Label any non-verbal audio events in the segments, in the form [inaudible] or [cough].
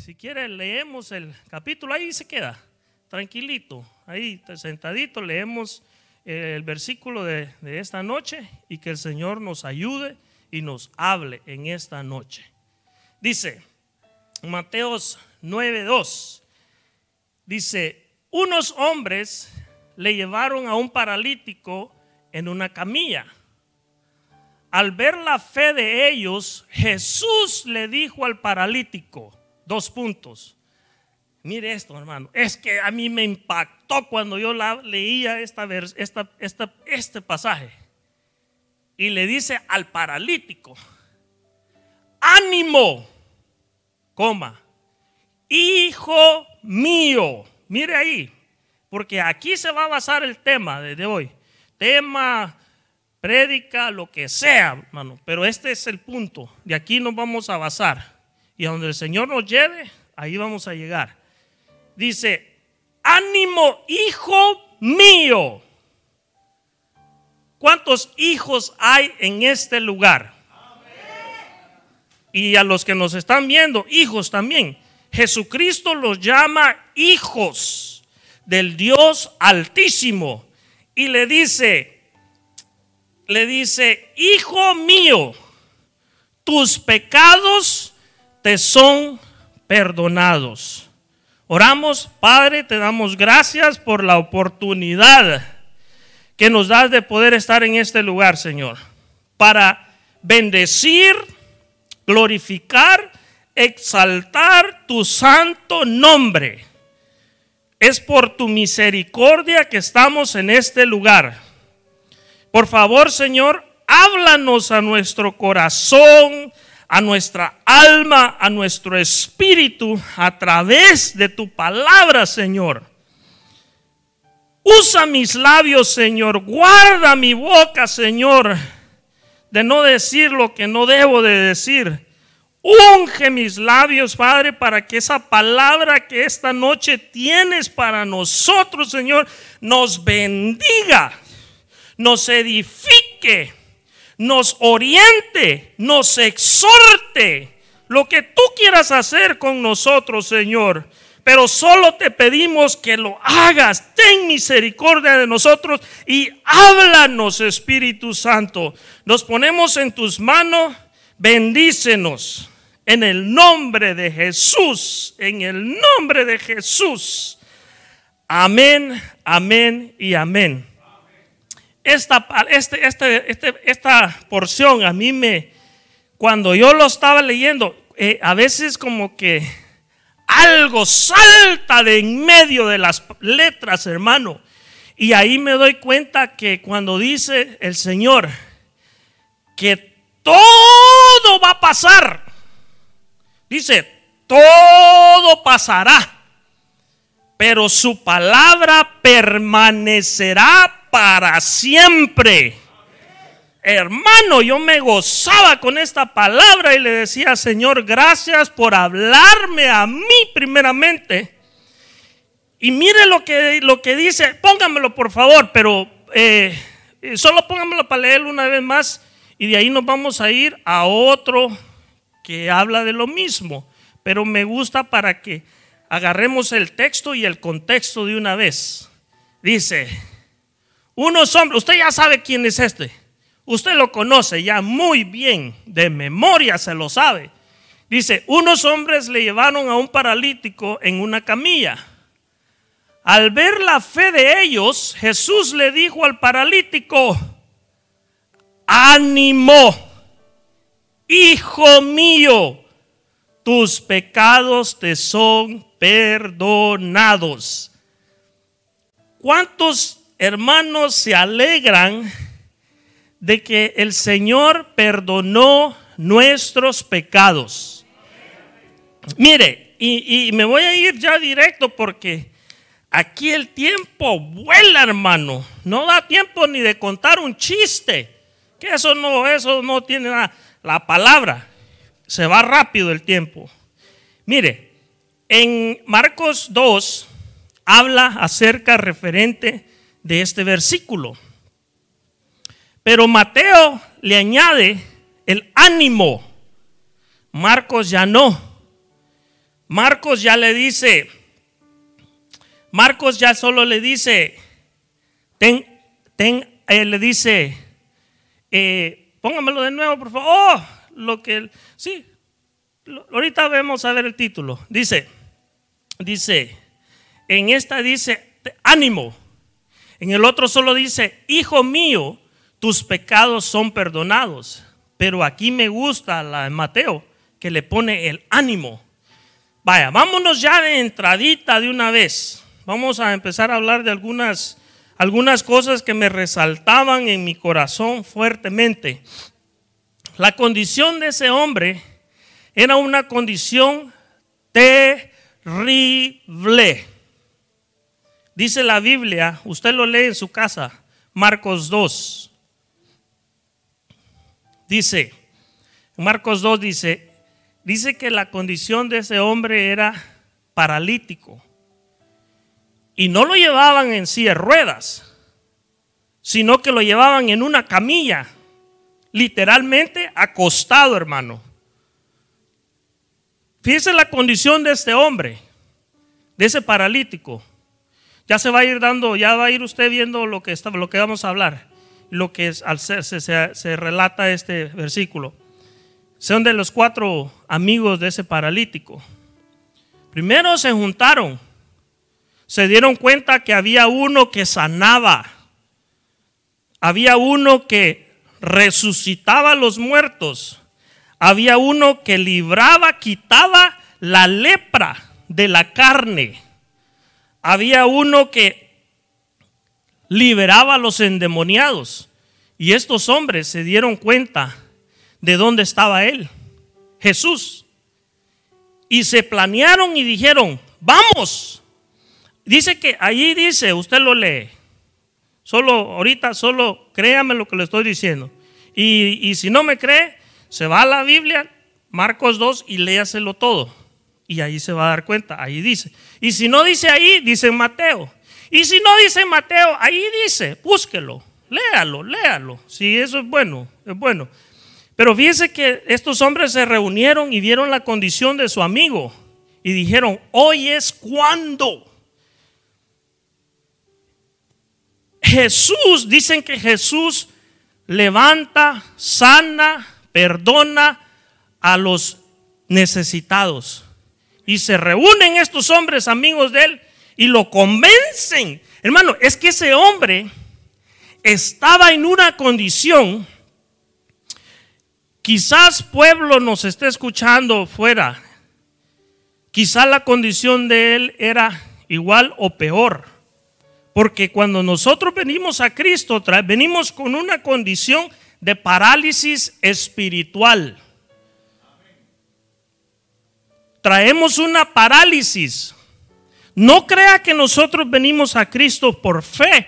si quiere leemos el capítulo, ahí se queda, tranquilito, ahí sentadito, leemos el versículo de, de esta noche y que el Señor nos ayude y nos hable en esta noche. Dice, Mateos 9:2, dice, unos hombres le llevaron a un paralítico en una camilla. Al ver la fe de ellos, Jesús le dijo al paralítico, dos puntos. Mire esto, hermano. Es que a mí me impactó cuando yo leía este pasaje. Y le dice al paralítico, ánimo, coma, hijo mío. Mire ahí, porque aquí se va a basar el tema desde hoy. Tema, prédica, lo que sea, hermano. Pero este es el punto. De aquí nos vamos a basar. Y a donde el Señor nos lleve, ahí vamos a llegar. Dice, ánimo, hijo mío. ¿Cuántos hijos hay en este lugar? Y a los que nos están viendo, hijos también. Jesucristo los llama hijos del Dios altísimo. Y le dice, le dice, hijo mío, tus pecados te son perdonados. Oramos, Padre, te damos gracias por la oportunidad que nos das de poder estar en este lugar, Señor, para bendecir, glorificar, exaltar tu santo nombre. Es por tu misericordia que estamos en este lugar. Por favor, Señor, háblanos a nuestro corazón, a nuestra alma, a nuestro espíritu, a través de tu palabra, Señor. Usa mis labios, Señor. Guarda mi boca, Señor, de no decir lo que no debo de decir. Unge mis labios, Padre, para que esa palabra que esta noche tienes para nosotros, Señor, nos bendiga, nos edifique, nos oriente, nos exhorte. Lo que tú quieras hacer con nosotros, Señor pero solo te pedimos que lo hagas. Ten misericordia de nosotros y háblanos, Espíritu Santo. Nos ponemos en tus manos, bendícenos. En el nombre de Jesús, en el nombre de Jesús. Amén, amén y amén. Esta, este, este, este, esta porción a mí me, cuando yo lo estaba leyendo, eh, a veces como que algo salta de en medio de las letras, hermano. Y ahí me doy cuenta que cuando dice el Señor que todo va a pasar, dice, todo pasará, pero su palabra permanecerá para siempre. Hermano, yo me gozaba con esta palabra y le decía, Señor, gracias por hablarme a mí primeramente. Y mire lo que, lo que dice, póngamelo por favor, pero eh, solo póngamelo para leerlo una vez más y de ahí nos vamos a ir a otro que habla de lo mismo. Pero me gusta para que agarremos el texto y el contexto de una vez. Dice, unos hombres, usted ya sabe quién es este. Usted lo conoce ya muy bien, de memoria se lo sabe. Dice, unos hombres le llevaron a un paralítico en una camilla. Al ver la fe de ellos, Jesús le dijo al paralítico, ánimo, hijo mío, tus pecados te son perdonados. ¿Cuántos hermanos se alegran? de que el Señor perdonó nuestros pecados. Mire, y, me voy a ir ya directo porque aquí el tiempo vuela, hermano. No da tiempo ni de contar un chiste. Que eso no, eso no tiene nada. La palabra se va rápido el tiempo. Mire, en Marcos 2 habla acerca referente de este versículo. Pero Mateo le añade el ánimo. Marcos ya no. Marcos ya le dice, Marcos ya solo le dice, ten, ten, eh, le dice, eh, póngamelo de nuevo, por favor. Oh, lo que, sí, ahorita vemos a ver el título. Dice, dice, en esta dice, ánimo. En el otro solo dice, hijo mío, tus pecados son perdonados. Pero aquí me gusta la de Mateo, que le pone el ánimo. Vaya, vámonos ya de entradita de una vez. Vamos a empezar a hablar de algunas, algunas cosas que me resaltaban en mi corazón fuertemente. La condición de ese hombre era una condición terrible. Dice la Biblia, usted lo lee en su casa, Marcos 2. Dice, Marcos 2 dice, dice que la condición de ese hombre era paralítico. Y no lo llevaban en silla de ruedas, sino que lo llevaban en una camilla, literalmente acostado, hermano. Fíjese la condición de este hombre, de ese paralítico. Ya se va a ir dando, ya va a ir usted viendo lo que, está, lo que vamos a hablar, lo que es, se, se, se relata este versículo son de los cuatro amigos de ese paralítico. Primero se juntaron, se dieron cuenta que había uno que sanaba, había uno que resucitaba a los muertos, había uno que libraba, quitaba la lepra de la carne, había uno que liberaba a los endemoniados. Y estos hombres se dieron cuenta de dónde estaba él, Jesús. Y se planearon y dijeron, vamos. Dice que allí dice, usted lo lee. Solo ahorita, solo créame lo que le estoy diciendo. Y, si no me cree, se va a la Biblia, Marcos 2, y léaselo todo. Y ahí se va a dar cuenta, ahí dice. Y si no dice ahí, dice Mateo. Y si no dice Mateo, ahí dice, búsquelo, léalo, léalo. Si eso es bueno, es bueno. Pero fíjense que estos hombres se reunieron y vieron la condición de su amigo y dijeron, hoy es cuando. Jesús, dicen que Jesús levanta, sana, perdona a los necesitados. Y se reúnen estos hombres amigos de él y lo convencen. Hermano, es que ese hombre estaba en una condición Quizás pueblo nos esté escuchando fuera. Quizás la condición de él era igual o peor. Porque cuando nosotros venimos a Cristo, venimos con una condición de parálisis espiritual. Traemos una parálisis. No crea que nosotros venimos a Cristo por fe,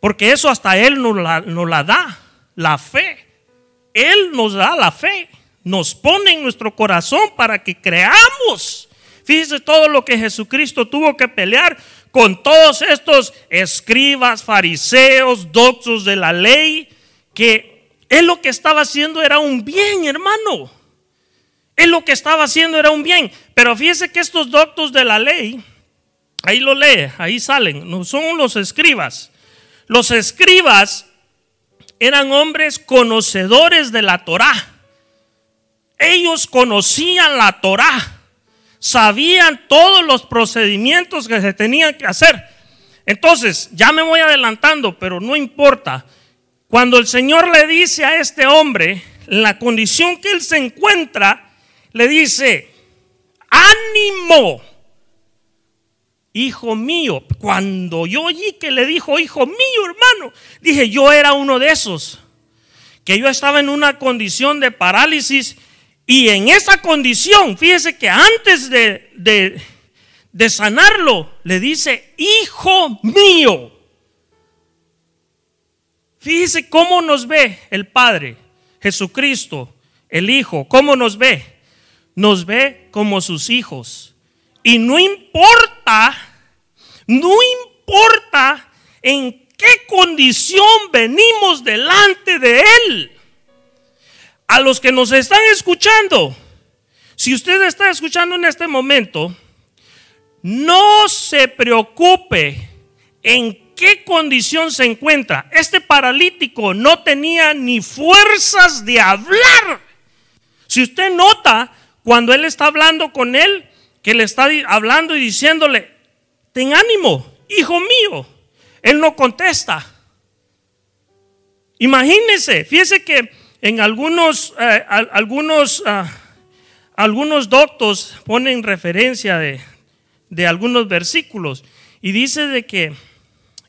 porque eso hasta Él nos la, nos la da, la fe. Él nos da la fe, nos pone en nuestro corazón para que creamos. Fíjese todo lo que Jesucristo tuvo que pelear con todos estos escribas, fariseos, doctos de la ley, que él lo que estaba haciendo era un bien, hermano. Él lo que estaba haciendo era un bien. Pero fíjese que estos doctos de la ley, ahí lo lee, ahí salen, no son los escribas. Los escribas eran hombres conocedores de la Torá. Ellos conocían la Torá, sabían todos los procedimientos que se tenían que hacer. Entonces, ya me voy adelantando, pero no importa. Cuando el Señor le dice a este hombre, la condición que él se encuentra, le dice, ánimo hijo mío. Cuando yo oí que le dijo, hijo mío, hermano, dije, yo era uno de esos, que yo estaba en una condición de parálisis y en esa condición, fíjese que antes de, de, de sanarlo, le dice, hijo mío. Fíjese cómo nos ve el Padre, Jesucristo, el Hijo, cómo nos ve. Nos ve como sus hijos. Y no importa, no importa en qué condición venimos delante de Él. A los que nos están escuchando, Si usted está escuchando en este momento, no se preocupe en qué condición se encuentra. Este paralítico no tenía ni fuerzas de hablar. Si usted nota cuando él está hablando con él, que le está hablando y diciéndole, ten ánimo, hijo mío. Él no contesta. Imagínese, fíjese que en algunos, eh, algunos, ah, algunos doctos ponen referencia de, de, algunos versículos y dice de que,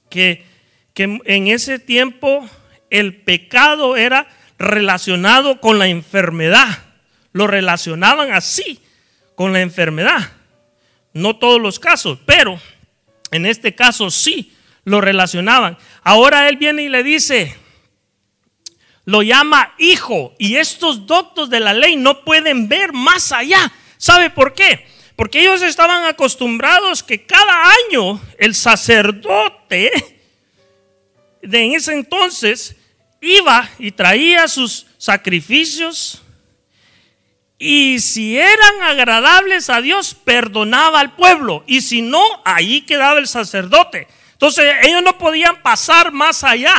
que, que en ese tiempo el pecado era relacionado con la enfermedad. Lo relacionaban así con la enfermedad. No todos los casos, pero en este caso sí lo relacionaban. Ahora él viene y le dice, lo llama hijo. Y estos doctos de la ley no pueden ver más allá. ¿Sabe por qué? Porque ellos estaban acostumbrados que cada año el sacerdote de ese entonces iba y traía sus sacrificios y si eran agradables a Dios, perdonaba al pueblo. Y si no, ahí quedaba el sacerdote. Entonces ellos no podían pasar más allá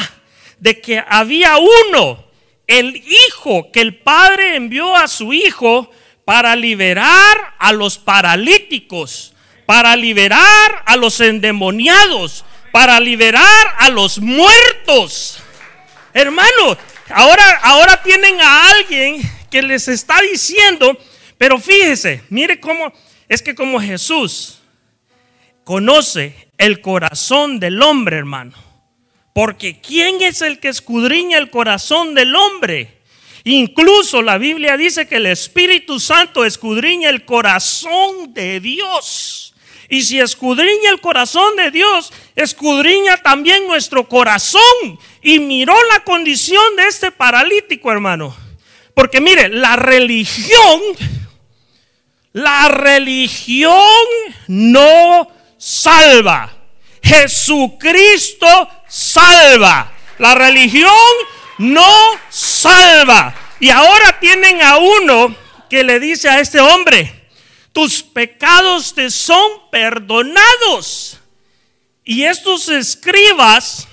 de que había uno, el hijo, que el padre envió a su hijo para liberar a los paralíticos, para liberar a los endemoniados, para liberar a los muertos. Hermano, ahora, ahora tienen a alguien que les está diciendo, pero fíjese, mire cómo, es que como Jesús conoce el corazón del hombre, hermano. Porque ¿quién es el que escudriña el corazón del hombre? Incluso la Biblia dice que el Espíritu Santo escudriña el corazón de Dios. Y si escudriña el corazón de Dios, escudriña también nuestro corazón. Y miró la condición de este paralítico, hermano. Porque mire, la religión, la religión no salva. Jesucristo salva. La religión no salva. Y ahora tienen a uno que le dice a este hombre, tus pecados te son perdonados. Y estos escribas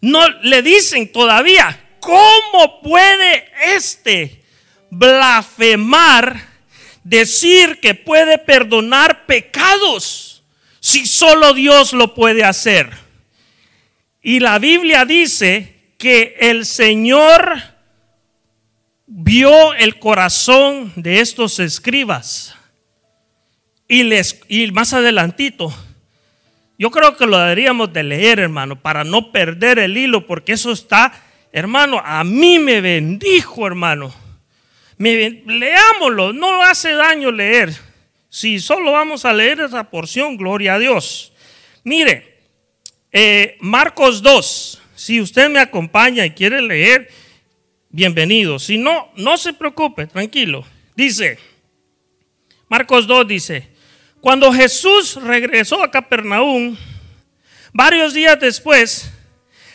no le dicen todavía, ¿cómo puede este blasfemar, decir que puede perdonar pecados si solo Dios lo puede hacer? Y la Biblia dice que el Señor vio el corazón de estos escribas y les y más adelantito yo creo que lo deberíamos de leer, hermano, para no perder el hilo, porque eso está Hermano, a mí me bendijo, hermano. leámoslo, no hace daño leer. Si solo vamos a leer esa porción, gloria a Dios. Mire, eh, Marcos 2, si usted me acompaña y quiere leer, bienvenido. Si no, no se preocupe, tranquilo. Dice, Marcos 2 dice, cuando Jesús regresó a Capernaum, varios días después,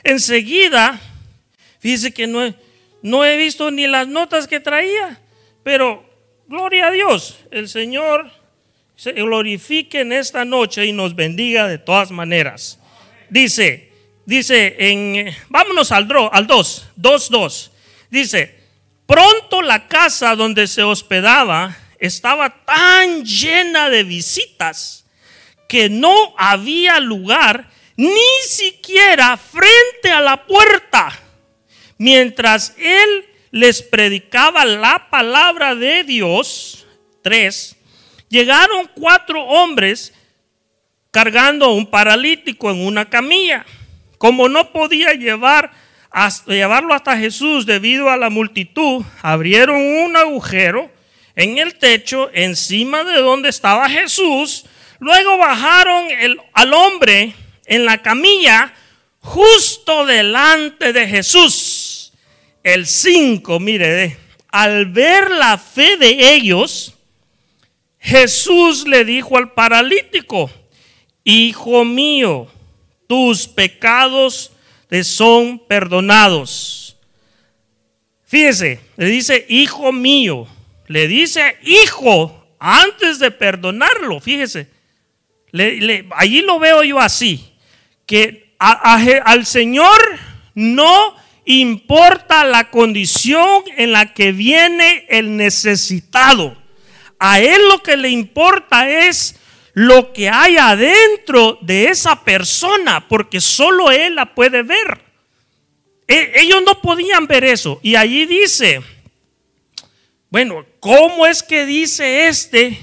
enseguida Fíjese que no no he visto ni las notas que traía, pero gloria a Dios, el Señor se glorifique en esta noche y nos bendiga de todas maneras. Dice, dice en, vámonos al, al 2, 2, 2. Dice, pronto la casa donde se hospedaba estaba tan llena de visitas que no había lugar ni siquiera frente a la puerta mientras él les predicaba la palabra de Dios, tres, llegaron cuatro hombres cargando un paralítico en una camilla. Como no podía llevar hasta, llevarlo hasta Jesús debido a la multitud, abrieron un agujero en el techo encima de donde estaba Jesús. Luego bajaron el, al hombre en la camilla justo delante de Jesús el 5, mire, al ver la fe de ellos, Jesús le dijo al paralítico, Hijo mío, tus pecados te son perdonados. Fíjese, le dice, Hijo mío, le dice hijo antes de perdonarlo, fíjese. allí lo veo yo así, que al Señor no importa la condición en la que viene el necesitado. A Él lo que le importa es lo que hay adentro de esa persona, porque solo Él la puede ver. E, ellos no podían ver eso. Y allí dice, bueno, ¿cómo es que dice este?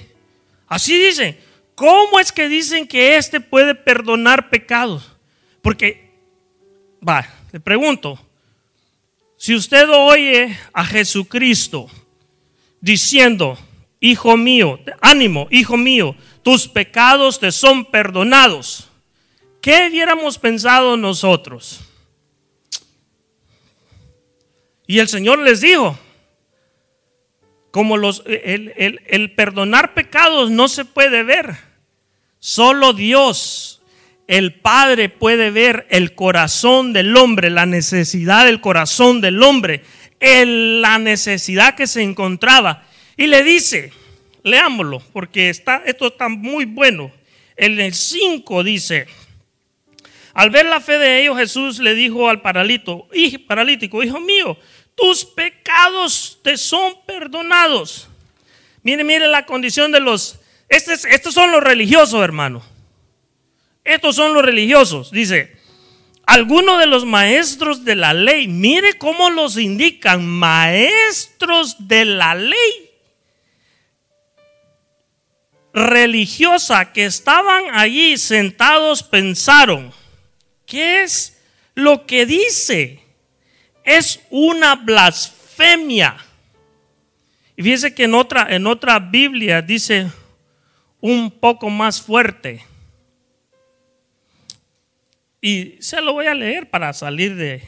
Así dice, ¿cómo es que dicen que este puede perdonar pecados? Porque, va, le pregunto, si usted oye a Jesucristo diciendo, hijo mío, ánimo, hijo mío, tus pecados te son perdonados, ¿qué hubiéramos pensado nosotros? Y el Señor les dijo, como los, el, el perdonar pecados no se puede ver, solo Dios el Padre puede ver el corazón del hombre, la necesidad del corazón del hombre, la necesidad que se encontraba. Y le dice, leámoslo, porque está, esto está muy bueno. En el 5 dice, al ver la fe de ellos, Jesús le dijo al paralítico, paralítico, hijo mío, tus pecados te son perdonados. Mire, mire la condición de los, estos, estos son los religiosos, hermano. Estos son los religiosos. Dice, algunos de los maestros de la ley, mire cómo los indican, maestros de la ley religiosa que estaban allí sentados pensaron, ¿qué es lo que dice? Es una blasfemia. Y fíjese que en otra, en otra Biblia dice un poco más fuerte. Y se lo voy a leer para salir de...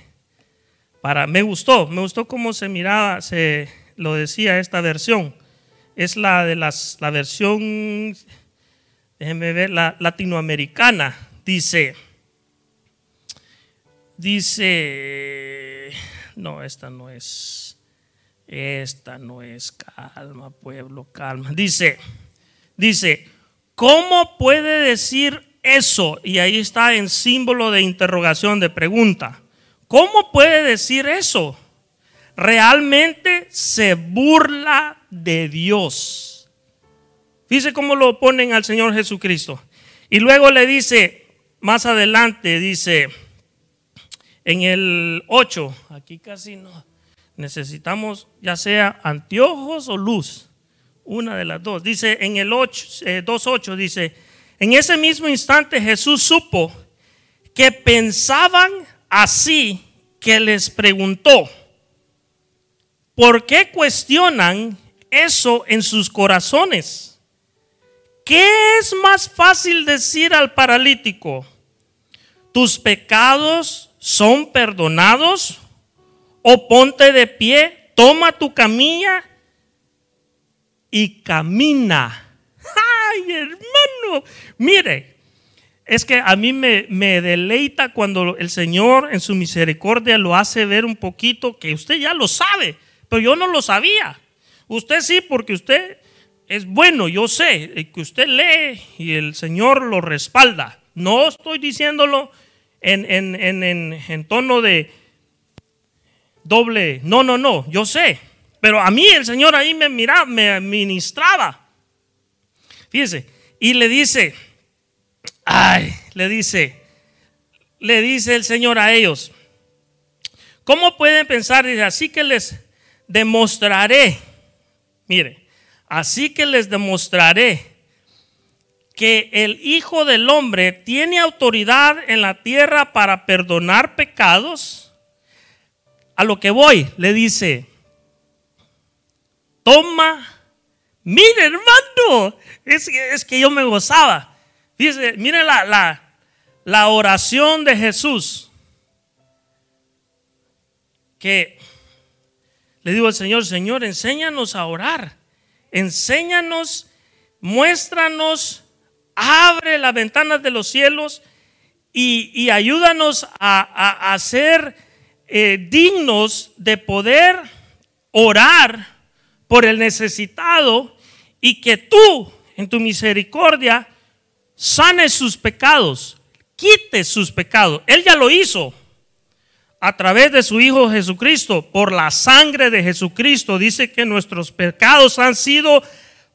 Para, me gustó, me gustó cómo se miraba, se lo decía esta versión. Es la de las, la versión, déjenme ver, la latinoamericana. Dice, dice, no, esta no es, esta no es, calma, pueblo, calma. Dice, dice, ¿cómo puede decir eso? Y ahí está en símbolo de interrogación, de pregunta. ¿Cómo puede decir eso? Realmente se burla de Dios. Fíjese cómo lo ponen al Señor Jesucristo. Y luego le dice, más adelante, dice, en el 8, aquí casi no, necesitamos ya sea anteojos o luz, una de las dos. Dice en el 8, 2.8, eh, dice, en ese mismo instante Jesús supo que pensaban así que les preguntó, ¿por qué cuestionan eso en sus corazones? ¿Qué es más fácil decir al paralítico? ¿Tus pecados son perdonados? ¿O ponte de pie, toma tu camilla y camina? ¡Ay, hermano! Mire, es que a mí me, me, deleita cuando el Señor en su misericordia lo hace ver un poquito que usted ya lo sabe, pero yo no lo sabía. Usted sí, porque usted es bueno, yo sé, que usted lee y el Señor lo respalda. No estoy diciéndolo en, en tono de doble, no, no, no, yo sé. Pero a mí el Señor ahí me miraba, me ministraba. Fíjese, y le dice, ay, le dice, le dice el Señor a ellos, ¿cómo pueden pensar? Así que les demostraré, mire, así que les demostraré que el Hijo del Hombre tiene autoridad en la tierra para perdonar pecados. A lo que voy, le dice, toma, mire hermano, es, que yo me gozaba. Dice, mire la, la, la oración de Jesús. Que le digo al Señor, Señor, enséñanos a orar. Enséñanos, muéstranos, abre las ventanas de los cielos y, ayúdanos a, ser eh, dignos de poder orar por el necesitado y que tú, en tu misericordia, sanes sus pecados, quites sus pecados. Él ya lo hizo a través de su Hijo Jesucristo, por la sangre de Jesucristo. Dice que nuestros pecados han sido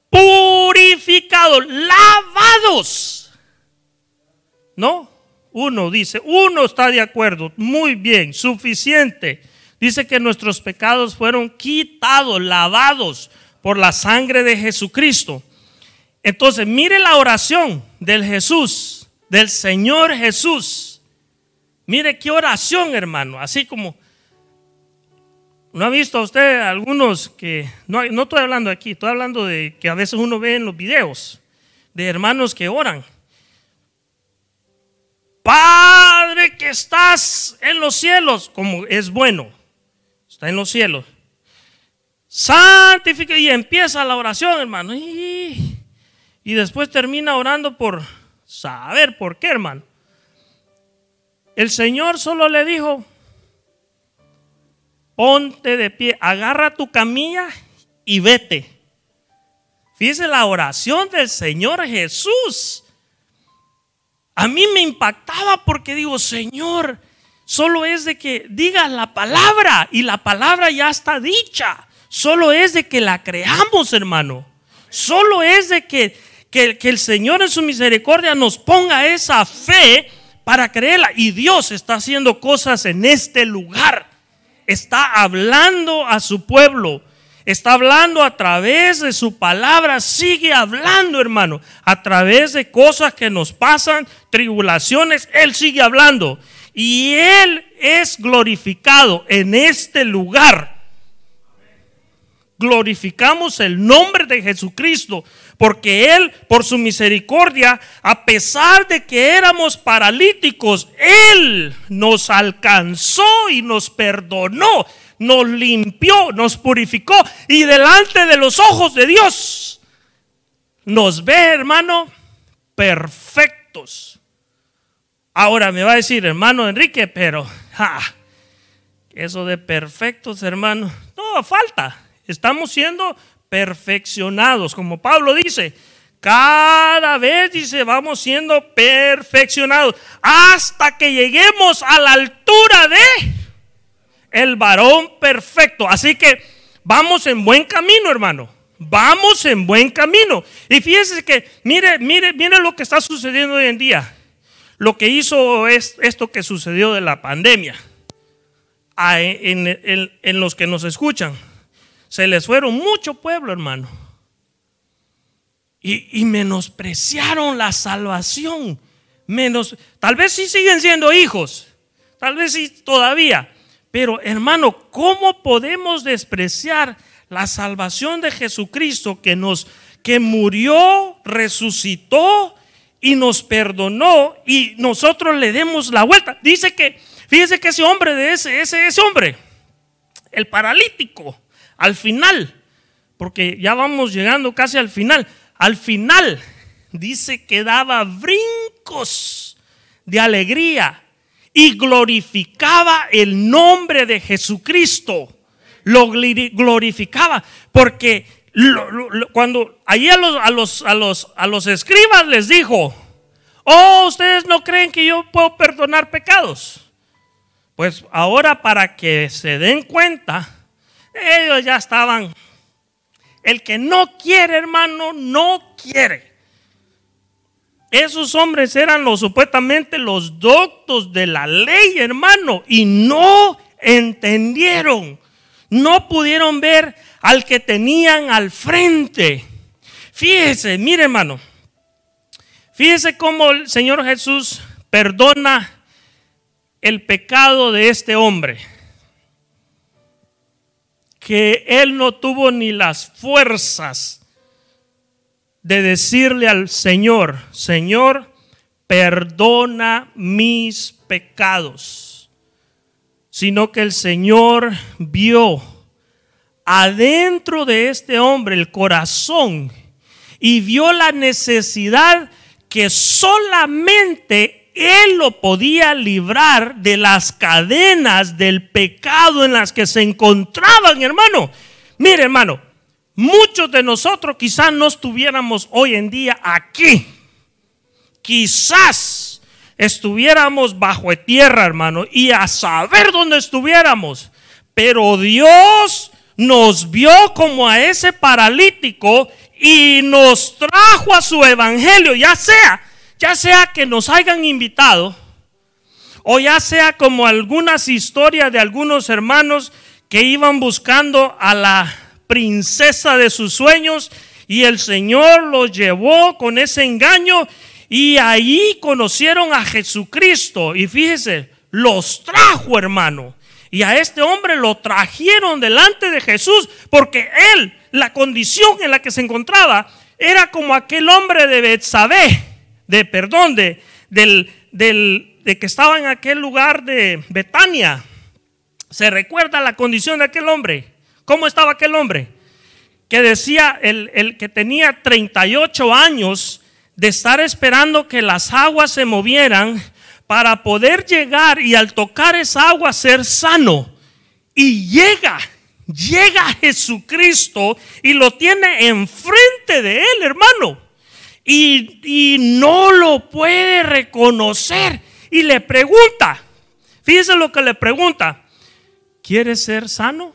purificados, lavados. ¿No? Uno dice, uno está de acuerdo, muy bien, suficiente. Dice que nuestros pecados fueron quitados, lavados por la sangre de Jesucristo. Entonces, mire la oración del Jesús, del Señor Jesús. Mire qué oración, hermano. Así como, ¿no ha visto usted algunos que, no, estoy hablando aquí, estoy hablando de que a veces uno ve en los videos de hermanos que oran Padre que estás en los cielos, como es bueno, está en los cielos. Santifica y empieza la oración, hermano. Y después termina orando por saber por qué, hermano. El Señor solo le dijo, ponte de pie, agarra tu camilla y vete. Fíjese la oración del Señor Jesús a mí me impactaba porque digo, Señor, solo es de que digas la palabra y la palabra ya está dicha. Solo es de que la creamos, hermano. Solo es de que, que, el Señor en su misericordia nos ponga esa fe para creerla. Y Dios está haciendo cosas en este lugar. Está hablando a su pueblo Está hablando a través de su palabra, sigue hablando, hermano, a través de cosas que nos pasan, tribulaciones, Él sigue hablando. Y Él es glorificado en este lugar. Glorificamos el nombre de Jesucristo, porque Él, por su misericordia, a pesar de que éramos paralíticos, Él nos alcanzó y nos perdonó nos limpió, nos purificó y delante de los ojos de Dios nos ve, hermano, perfectos. Ahora me va a decir, hermano Enrique, pero eso de perfectos, hermano, no falta. Estamos siendo perfeccionados, como Pablo dice. Cada vez dice, vamos siendo perfeccionados hasta que lleguemos a la altura de el varón perfecto. Así que vamos en buen camino, hermano. Vamos en buen camino. Y fíjese que, mire, mire, mire lo que está sucediendo hoy en día. Lo que hizo es esto que sucedió de la pandemia. en, los que nos escuchan. Se les fueron mucho pueblo, hermano. Y, y menospreciaron la salvación. Menos, tal vez sí siguen siendo hijos. Tal vez sí todavía. Pero hermano, ¿cómo podemos despreciar la salvación de Jesucristo que nos que murió, resucitó y nos perdonó y nosotros le demos la vuelta? Dice que fíjese que ese hombre de ese ese ese hombre, el paralítico, al final, porque ya vamos llegando casi al final, al final dice que daba brincos de alegría y glorificaba el nombre de Jesucristo. Lo glorificaba porque cuando allí a los, a, los, a, los, a los escribas les dijo, oh, ustedes no creen que yo puedo perdonar pecados. Pues ahora para que se den cuenta, ellos ya estaban. El que no quiere, hermano, no quiere. Esos hombres eran los supuestamente los doctos de la ley, hermano, y no entendieron. No pudieron ver al que tenían al frente. Fíjese, mire, hermano. Fíjese cómo el Señor Jesús perdona el pecado de este hombre. Que él no tuvo ni las fuerzas de decirle al Señor, Señor, perdona mis pecados, sino que el Señor vio adentro de este hombre el corazón y vio la necesidad que solamente él lo podía librar de las cadenas del pecado en las que se encontraban, hermano. Mire, hermano, muchos de nosotros quizás no estuviéramos hoy en día aquí. Quizás estuviéramos bajo tierra, hermano, y a saber dónde estuviéramos. Pero Dios nos vio como a ese paralítico y nos trajo a su evangelio, ya sea, ya sea que nos hayan invitado o ya sea como algunas historias de algunos hermanos que iban buscando a la princesa de sus sueños y el Señor los llevó con ese engaño y ahí conocieron a Jesucristo. Y fíjese, los trajo, hermano. Y a este hombre lo trajeron delante de Jesús porque él, la condición en la que se encontraba, era como aquel hombre de Betsabé, de perdón, de, del, del, de que estaba en aquel lugar de Betania. ¿Se recuerda la condición de aquel hombre? ¿Cómo estaba aquel hombre? Que decía, el, el que tenía 38 años de estar esperando que las aguas se movieran para poder llegar y al tocar esa agua ser sano. Y llega, llega Jesucristo y lo tiene enfrente de él, hermano. Y, no lo puede reconocer. Y le pregunta, fíjese lo que le pregunta, ¿quieres ser sano?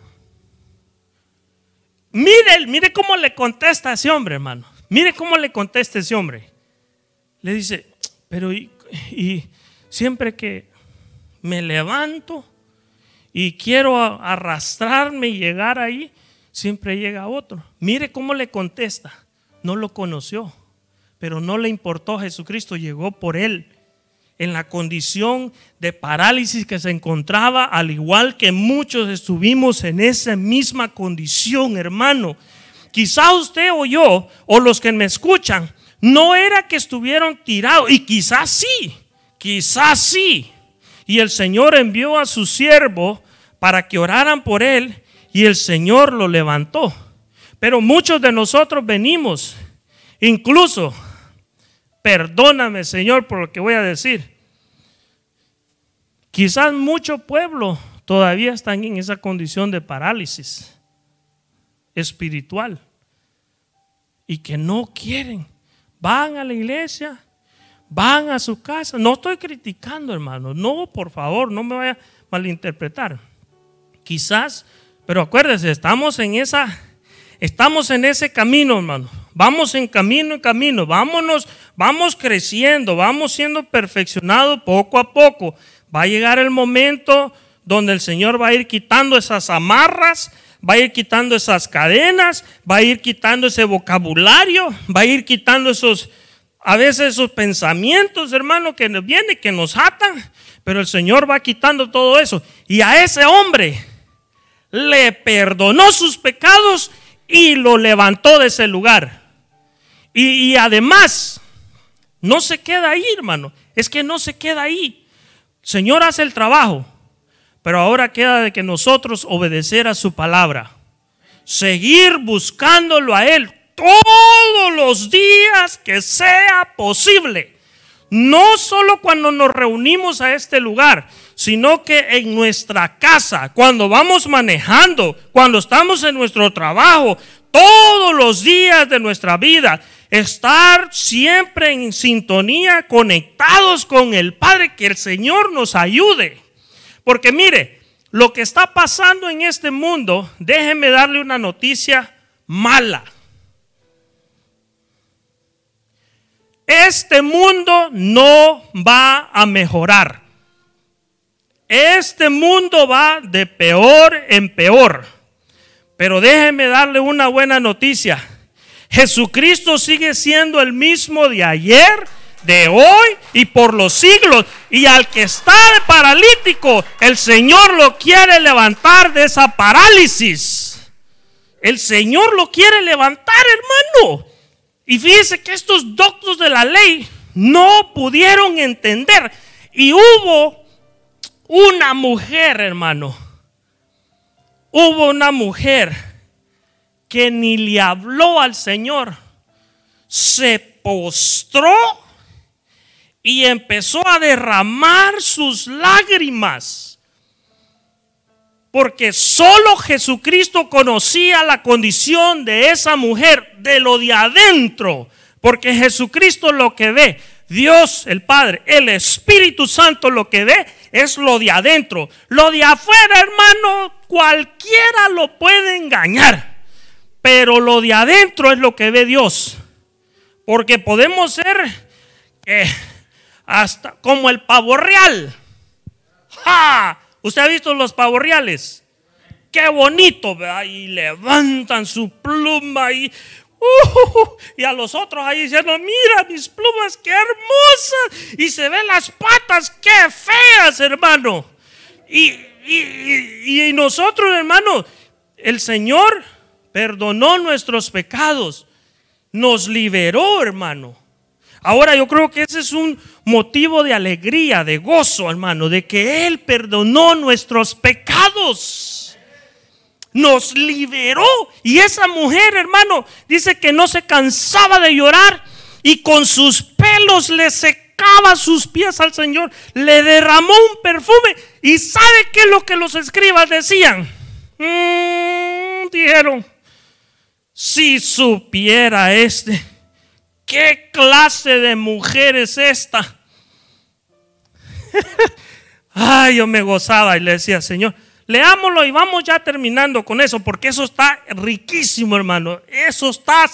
Mire, mire cómo le contesta a ese hombre, hermano. Mire cómo le contesta ese hombre. Le dice, pero y, siempre que me levanto y quiero arrastrarme y llegar ahí, siempre llega otro. Mire cómo le contesta. No lo conoció, pero no le importó. Jesucristo llegó por él en la condición de parálisis que se encontraba, al igual que muchos estuvimos en esa misma condición, hermano. Quizá usted o yo, o los que me escuchan, no era que estuvieron tirados, y quizás sí, quizás sí. Y el Señor envió a su siervo para que oraran por él, y el Señor lo levantó. Pero muchos de nosotros venimos, incluso, perdóname Señor por lo que voy a decir, quizás mucho pueblo todavía están en esa condición de parálisis espiritual y que no quieren van a la iglesia, van a su casa. No estoy criticando, hermano. No, por favor, no me vaya a malinterpretar. Quizás, pero acuérdese, estamos en esa, estamos en ese camino, hermano. Vamos en camino en camino. Vámonos, vamos creciendo, vamos siendo perfeccionados poco a poco. Va a llegar el momento donde el Señor va a ir quitando esas amarras va a ir quitando esas cadenas, va a ir quitando ese vocabulario, va a ir quitando esos, a veces esos pensamientos, hermano, que nos vienen, que nos atan, pero el Señor va quitando todo eso. Y a ese hombre le perdonó sus pecados y lo levantó de ese lugar. Y, además, no se queda ahí, hermano, es que no se queda ahí. Señor hace el trabajo. Pero ahora queda de que nosotros obedecer a su palabra, seguir buscándolo a Él todos los días que sea posible. No solo cuando nos reunimos a este lugar, sino que en nuestra casa, cuando vamos manejando, cuando estamos en nuestro trabajo, todos los días de nuestra vida, estar siempre en sintonía, conectados con el Padre, que el Señor nos ayude. Porque mire, lo que está pasando en este mundo, déjeme darle una noticia mala. Este mundo no va a mejorar. Este mundo va de peor en peor. Pero déjeme darle una buena noticia. Jesucristo sigue siendo el mismo de ayer, de hoy y por los siglos. Y al que está de paralítico, el Señor lo quiere levantar de esa parálisis. El Señor lo quiere levantar, hermano. Y fíjese que estos doctos de la ley no pudieron entender. Y hubo una mujer, hermano. Hubo una mujer que ni le habló al Señor. Se postró y empezó a derramar sus lágrimas. Porque solo Jesucristo conocía la condición de esa mujer, de lo de adentro. Porque Jesucristo lo que ve, Dios el Padre, el Espíritu Santo lo que ve es lo de adentro. Lo de afuera, hermano, cualquiera lo puede engañar. Pero lo de adentro es lo que ve Dios. Porque podemos ser eh, hasta como el pavo real. ¡Ja! ¿Usted ha visto los pavos reales? Qué bonito, ¿verdad? Y levantan su pluma y, uh, y a los otros ahí diciendo, mira mis plumas, qué hermosas. Y se ven las patas, qué feas, hermano. Y, y, y nosotros, hermano, el Señor perdonó nuestros pecados, nos liberó, hermano. Ahora yo creo que ese es un motivo de alegría, de gozo, hermano, de que Él perdonó nuestros pecados. Nos liberó. Y esa mujer, hermano, dice que no se cansaba de llorar y con sus pelos le secaba sus pies al Señor. Le derramó un perfume. ¿Y sabe qué es lo que los escribas decían? Mm, dijeron, si supiera este ¿Qué clase de mujer es esta? [laughs] Ay, yo me gozaba y le decía, Señor, leámoslo y vamos ya terminando con eso, porque eso está riquísimo, hermano. Eso está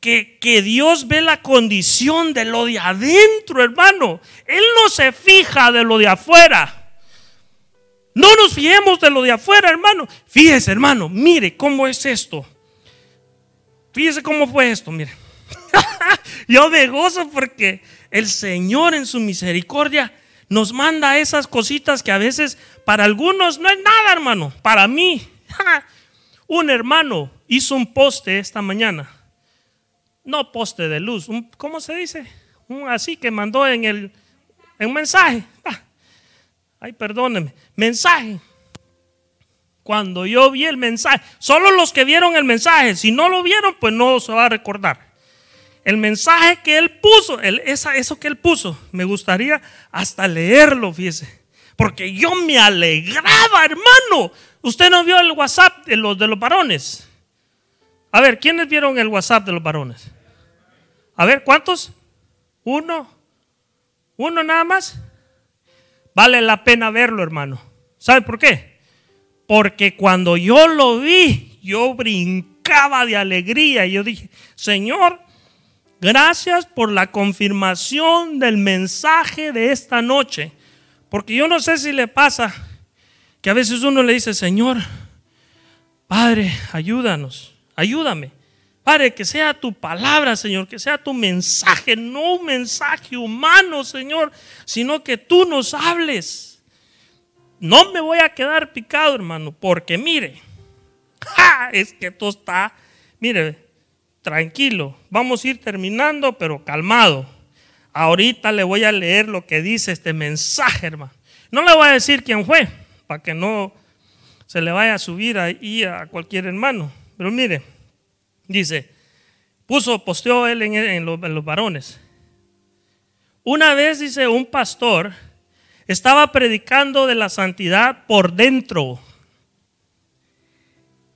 que, que Dios ve la condición de lo de adentro, hermano. Él no se fija de lo de afuera. No nos fijemos de lo de afuera, hermano. Fíjese, hermano, mire cómo es esto. Fíjese cómo fue esto, mire. [laughs] Yo me gozo porque el Señor en su misericordia nos manda esas cositas que a veces para algunos no es nada, hermano. Para mí, [laughs] un hermano hizo un poste esta mañana. No poste de luz, ¿cómo se dice? Un así que mandó en el en un mensaje. Ay, perdóneme, mensaje. Cuando yo vi el mensaje, solo los que vieron el mensaje, si no lo vieron, pues no se va a recordar. El mensaje que él puso, eso que él puso, me gustaría hasta leerlo, fíjese. Porque yo me alegraba, hermano. Usted no vio el WhatsApp de los, de los varones. A ver, ¿quiénes vieron el WhatsApp de los varones? A ver, ¿cuántos? Uno. Uno nada más. Vale la pena verlo, hermano. ¿Sabe por qué? Porque cuando yo lo vi, yo brincaba de alegría. Y yo dije, Señor, Gracias por la confirmación del mensaje de esta noche. Porque yo no sé si le pasa que a veces uno le dice, Señor, Padre, ayúdanos, ayúdame. Padre, que sea tu palabra, Señor, que sea tu mensaje, no un mensaje humano, Señor, sino que tú nos hables. No me voy a quedar picado, hermano, porque mire, [laughs] es que esto está, mire, tranquilo, vamos a ir terminando, pero calmado. Ahorita le voy a leer lo que dice este mensaje, hermano. No le voy a decir quién fue, para que no se le vaya a subir ahí a cualquier hermano. Pero mire, dice, puso, posteó él en, en los varones. Una vez, dice, un pastor estaba predicando de la santidad por dentro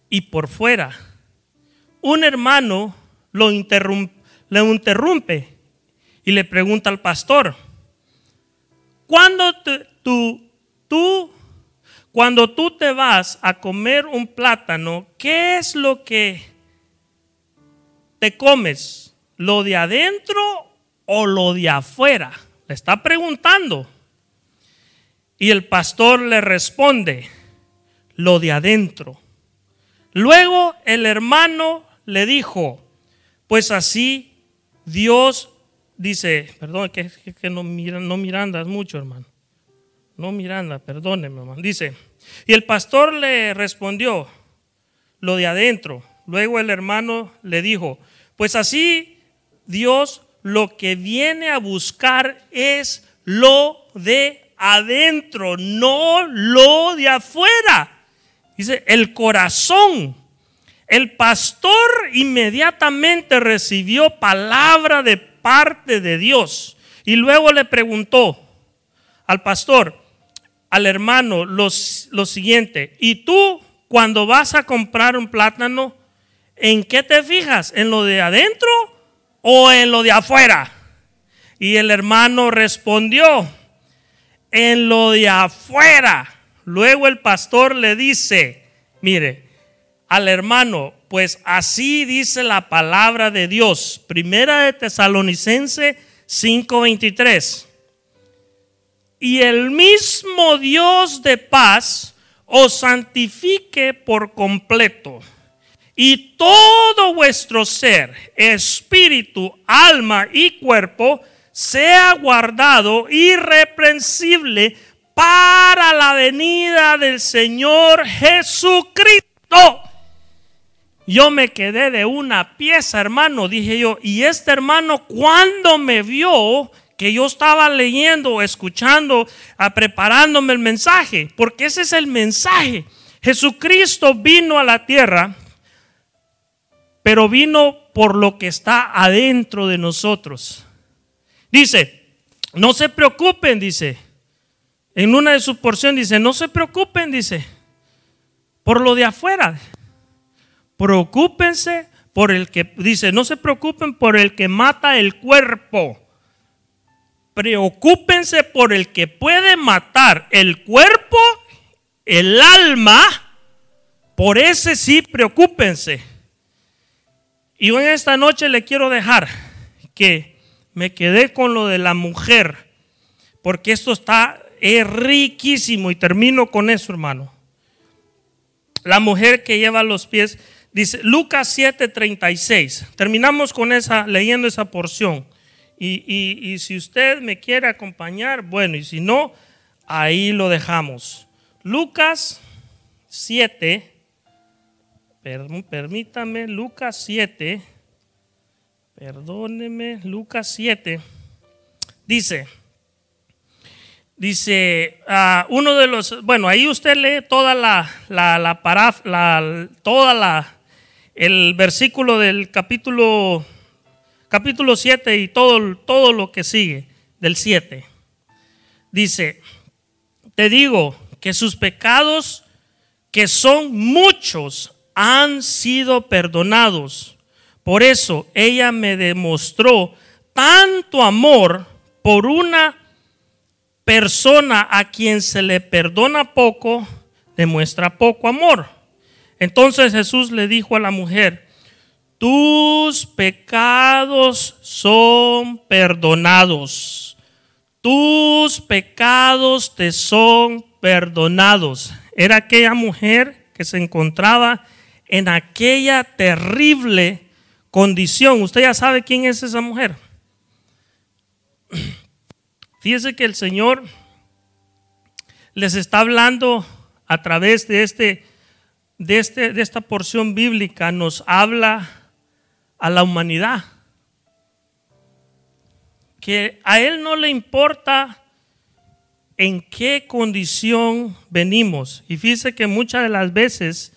y por fuera. Un hermano lo interrumpe, le interrumpe y le pregunta al pastor, ¿cuándo tú, tú, cuando tú te vas a comer un plátano, ¿qué es lo que te comes? ¿Lo de adentro o lo de afuera? Le está preguntando. Y el pastor le responde, lo de adentro. Luego el hermano le dijo, pues así Dios dice, perdón, que, no, no mucho, hermano. No Miranda, perdóneme, hermano. Dice, y el pastor le respondió lo de adentro. Luego el hermano le dijo, pues así Dios lo que viene a buscar es lo de adentro, no lo de afuera. Dice, el corazón el pastor inmediatamente recibió palabra de parte de Dios y luego le preguntó al pastor, al hermano lo siguiente, y tú cuando vas a comprar un plátano, ¿en qué te fijas? ¿En lo de adentro o en lo de afuera? Y el hermano respondió, en lo de afuera. Luego el pastor le dice, mire, al hermano, pues así dice la palabra de Dios. Primera de Tesalonicense 5:23. Y el mismo Dios de paz os santifique por completo. Y todo vuestro ser, espíritu, alma y cuerpo, sea guardado irreprensible para la venida del Señor Jesucristo. Yo me quedé de una pieza, hermano, dije yo, y este hermano cuando me vio que yo estaba leyendo, escuchando, a, preparándome el mensaje, porque ese es el mensaje. Jesucristo vino a la tierra, pero vino por lo que está adentro de nosotros. Dice, no se preocupen, dice. En una de sus porciones dice, no se preocupen, dice, por lo de afuera. Preocúpense por el que, dice, no se preocupen por el que mata el cuerpo. Preocúpense por el que puede matar el cuerpo, el alma. Por ese sí, preocúpense. Y en esta noche le quiero dejar que me quedé con lo de la mujer, porque esto está es riquísimo y termino con eso, hermano. La mujer que lleva los pies, dice Lucas 7:36. Terminamos con esa, leyendo esa porción. Y, y, si usted me quiere acompañar, bueno, y si no, ahí lo dejamos. Lucas 7, permítame, Lucas 7 Perdóneme, Lucas 7. Dice, dice, uh, uno de los, bueno, ahí usted lee toda la, la, la, paraf, la toda la, el versículo del capítulo, capítulo 7 y todo, todo lo que sigue del 7. Dice, te digo que sus pecados, que son muchos, han sido perdonados por eso ella me demostró tanto amor por una persona a quien se le perdona poco, demuestra poco amor. Entonces Jesús le dijo a la mujer, tus pecados son perdonados. Tus pecados te son perdonados. Era aquella mujer que se encontraba en aquella terrible condición. Usted ya sabe quién es esa mujer. Fíjese que el Señor les está hablando a través de, este, de, este, de esta porción bíblica, nos habla a la humanidad. Que a Él no le importa en qué condición venimos. Y fíjese que muchas de las veces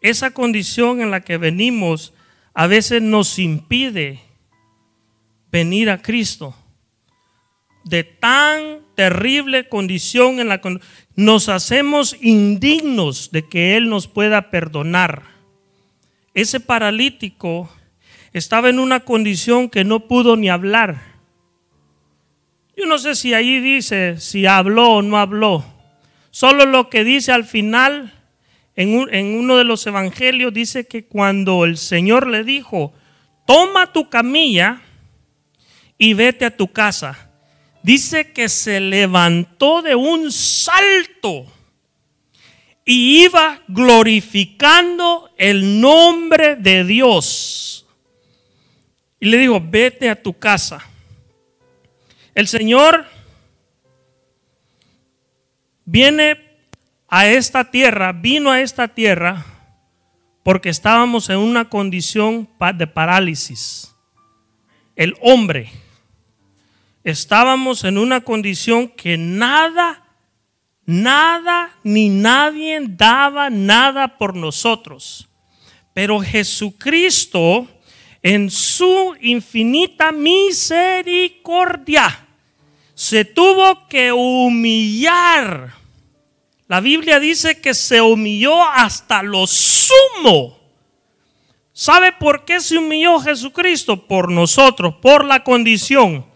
esa condición en la que venimos a veces nos impide venir a Cristo. De tan terrible condición en la que nos hacemos indignos de que Él nos pueda perdonar. Ese paralítico estaba en una condición que no pudo ni hablar. Yo no sé si ahí dice si habló o no habló. Solo lo que dice al final en, uno de los evangelios dice que cuando el Señor le dijo, toma tu camilla y vete a tu casa, dice que se levantó de un salto y iba glorificando el nombre de Dios. Y le dijo, vete a tu casa. El Señor viene a esta tierra, vino a esta tierra porque estábamos en una condición de parálisis. El hombre. Estábamos en una condición que nada, nada ni nadie daba nada por nosotros. Pero Jesucristo, en su infinita misericordia, se tuvo que humillar La Biblia dice que se humilló hasta lo sumo. ¿Sabe por qué se humilló Jesucristo? Por nosotros, por la condición.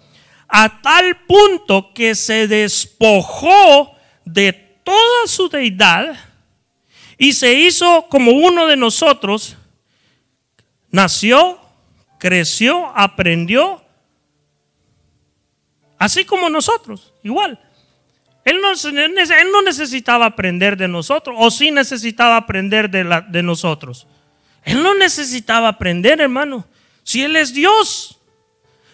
A tal punto que se despojó de toda su deidad y se hizo como uno de nosotros. Nació, creció, aprendió, así como nosotros, igual. Él no, necesitaba aprender de nosotros, o sí necesitaba aprender de, de nosotros. Él no necesitaba aprender, hermano, si Él es Dios.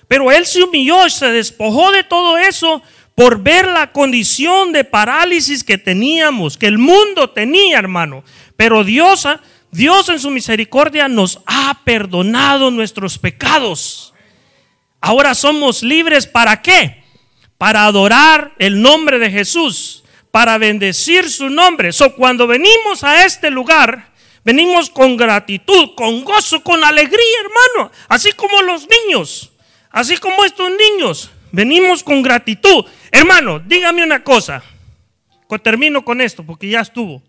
Pero Él se humilló se despojó de todo eso por ver la condición de parálisis que teníamos, que el mundo tenía, hermano. Pero Dios, Dios en su misericordia nos ha perdonado nuestros pecados. Ahora somos libres para qué? Para adorar el nombre de Jesús, para bendecir su nombre. So, cuando venimos a este lugar, venimos con gratitud, con gozo, con alegría, hermano. Así como los niños, así como estos niños, venimos con gratitud. Hermano, dígame una cosa. Termino con esto porque ya estuvo.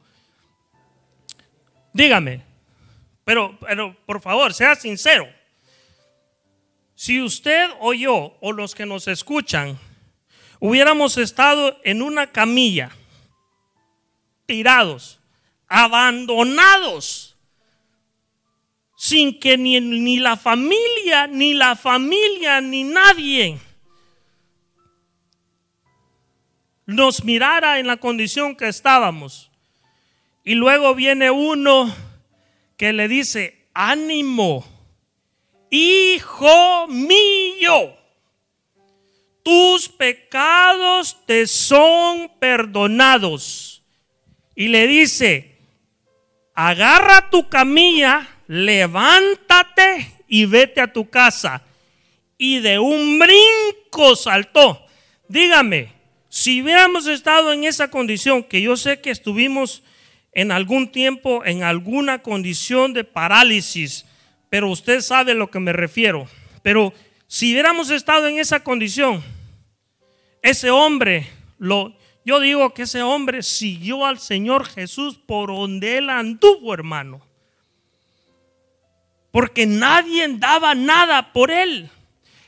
Dígame, pero, pero por favor, sea sincero. Si usted o yo o los que nos escuchan hubiéramos estado en una camilla, tirados, abandonados, sin que ni, ni, la familia, ni la familia, ni nadie nos mirara en la condición que estábamos. Y luego viene uno que le dice, ánimo, hijo mío tus pecados te son perdonados. Y le dice, agarra tu camilla, levántate y vete a tu casa. Y de un brinco saltó. Dígame, si hubiéramos estado en esa condición, que yo sé que estuvimos en algún tiempo en alguna condición de parálisis, pero usted sabe a lo que me refiero. Pero si hubiéramos estado en esa condición, ese hombre, lo, yo digo que ese hombre siguió al Señor Jesús por donde él anduvo, hermano. Porque nadie daba nada por él.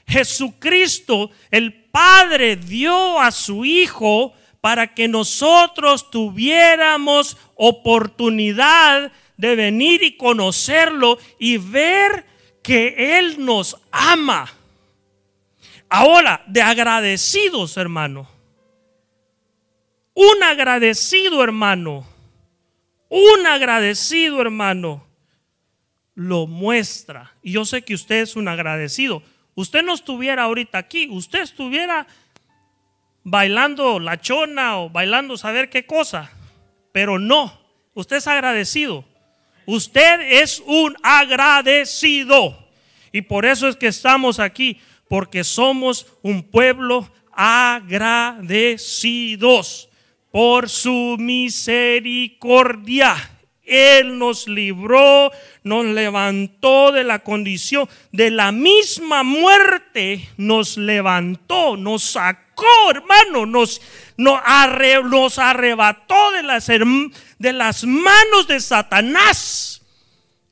Jesucristo, el Padre, dio a su Hijo para que nosotros tuviéramos oportunidad de venir y conocerlo y ver que Él nos ama. Ahora, de agradecidos, hermano. Un agradecido, hermano. Un agradecido, hermano. Lo muestra. Y yo sé que usted es un agradecido. Usted no estuviera ahorita aquí. Usted estuviera bailando la chona o bailando saber qué cosa. Pero no. Usted es agradecido. Usted es un agradecido. Y por eso es que estamos aquí porque somos un pueblo agradecidos por su misericordia. Él nos libró, nos levantó de la condición, de la misma muerte, nos levantó, nos sacó, hermano, nos, nos, arrebató de las, de las manos de Satanás,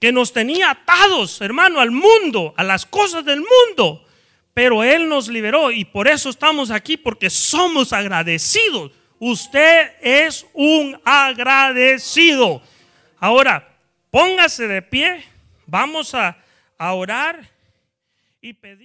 que nos tenía atados, hermano, al mundo, a las cosas del mundo pero Él nos liberó y por eso estamos aquí, porque somos agradecidos. Usted es un agradecido. Ahora, póngase de pie, vamos a, orar y pedir.